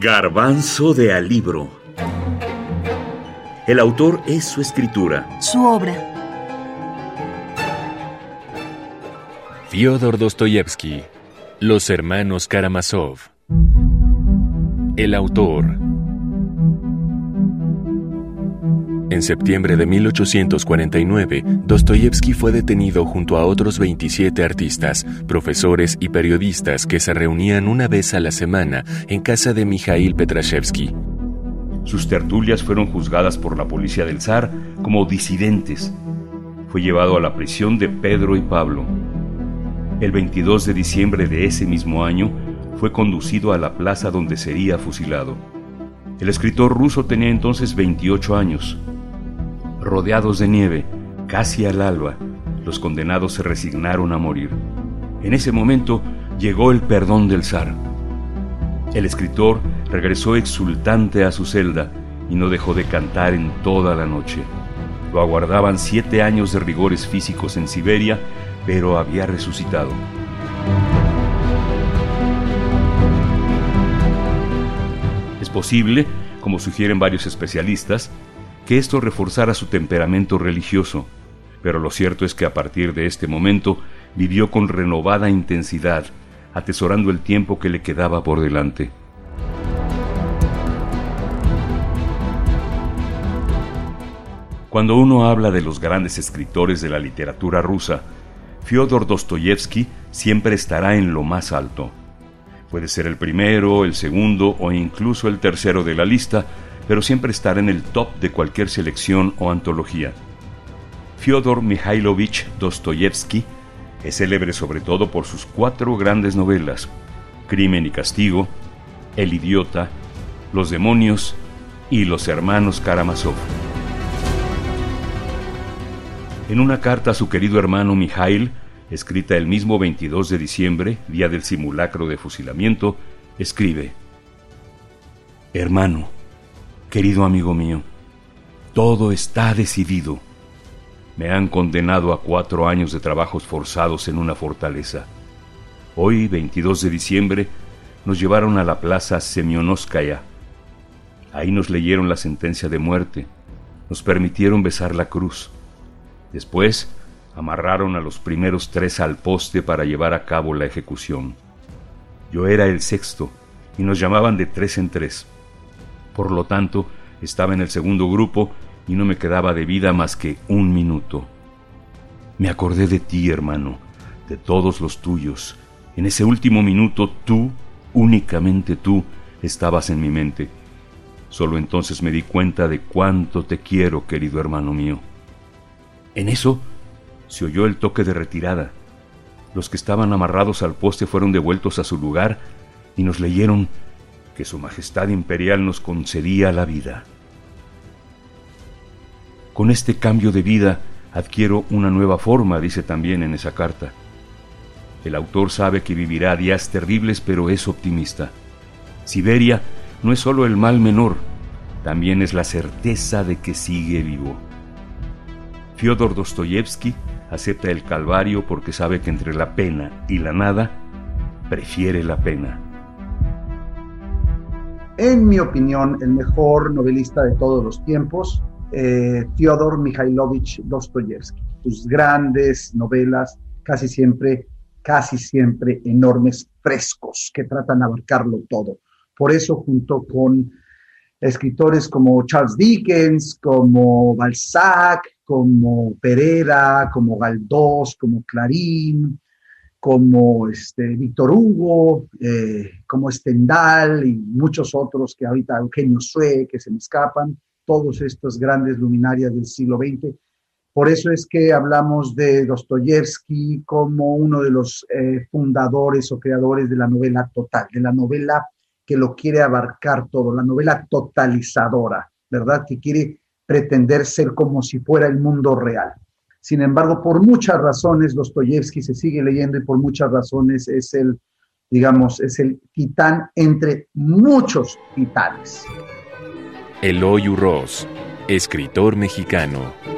Garbanzo de Alibro. El autor es su escritura. Su obra. Fyodor Dostoyevsky. Los hermanos Karamazov. El autor. En septiembre de 1849, Dostoyevsky fue detenido junto a otros 27 artistas, profesores y periodistas que se reunían una vez a la semana en casa de Mikhail Petrashevsky. Sus tertulias fueron juzgadas por la policía del zar como disidentes. Fue llevado a la prisión de Pedro y Pablo. El 22 de diciembre de ese mismo año fue conducido a la plaza donde sería fusilado. El escritor ruso tenía entonces 28 años rodeados de nieve, casi al alba, los condenados se resignaron a morir. En ese momento llegó el perdón del zar. El escritor regresó exultante a su celda y no dejó de cantar en toda la noche. Lo aguardaban siete años de rigores físicos en Siberia, pero había resucitado. Es posible, como sugieren varios especialistas, que esto reforzara su temperamento religioso, pero lo cierto es que a partir de este momento vivió con renovada intensidad, atesorando el tiempo que le quedaba por delante. Cuando uno habla de los grandes escritores de la literatura rusa, Fyodor Dostoyevsky siempre estará en lo más alto. Puede ser el primero, el segundo o incluso el tercero de la lista, pero siempre estará en el top de cualquier selección o antología. Fyodor Mikhailovich Dostoyevsky es célebre sobre todo por sus cuatro grandes novelas, Crimen y Castigo, El Idiota, Los Demonios y Los Hermanos Karamazov. En una carta a su querido hermano Mikhail, escrita el mismo 22 de diciembre, día del simulacro de fusilamiento, escribe, Hermano, Querido amigo mío, todo está decidido. Me han condenado a cuatro años de trabajos forzados en una fortaleza. Hoy, 22 de diciembre, nos llevaron a la plaza Semionoskaya. Ahí nos leyeron la sentencia de muerte, nos permitieron besar la cruz. Después, amarraron a los primeros tres al poste para llevar a cabo la ejecución. Yo era el sexto y nos llamaban de tres en tres. Por lo tanto, estaba en el segundo grupo y no me quedaba de vida más que un minuto. Me acordé de ti, hermano, de todos los tuyos. En ese último minuto tú, únicamente tú, estabas en mi mente. Solo entonces me di cuenta de cuánto te quiero, querido hermano mío. En eso se oyó el toque de retirada. Los que estaban amarrados al poste fueron devueltos a su lugar y nos leyeron que Su Majestad Imperial nos concedía la vida. Con este cambio de vida adquiero una nueva forma, dice también en esa carta. El autor sabe que vivirá días terribles, pero es optimista. Siberia no es solo el mal menor, también es la certeza de que sigue vivo. Fyodor Dostoyevsky acepta el calvario porque sabe que entre la pena y la nada, prefiere la pena en mi opinión, el mejor novelista de todos los tiempos, eh, Fyodor Mikhailovich Dostoyevsky. Sus grandes novelas, casi siempre, casi siempre enormes, frescos, que tratan de abarcarlo todo. Por eso, junto con escritores como Charles Dickens, como Balzac, como Pereira, como Galdós, como Clarín, como este, Víctor Hugo, eh, como Stendhal y muchos otros que ahorita Eugenio Sue, que se me escapan, todos estos grandes luminarias del siglo XX. Por eso es que hablamos de Dostoyevsky como uno de los eh, fundadores o creadores de la novela total, de la novela que lo quiere abarcar todo, la novela totalizadora, ¿verdad? Que quiere pretender ser como si fuera el mundo real. Sin embargo, por muchas razones, Dostoyevsky se sigue leyendo y por muchas razones es el, digamos, es el titán entre muchos titanes. Eloy Ross, escritor mexicano.